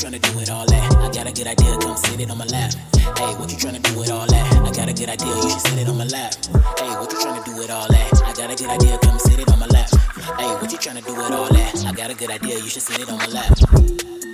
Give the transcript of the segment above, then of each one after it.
tryna do with all that? I got a good idea, come sit it on my lap. Hey, what you tryna do with all that? I got a good idea, you should sit it on my lap. Hey, what you tryna do with all that? I got a good idea, come sit it on my lap. Hey, what you tryna do with all that? I got a good idea, you should sit it on my lap.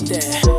Yeah.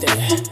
there.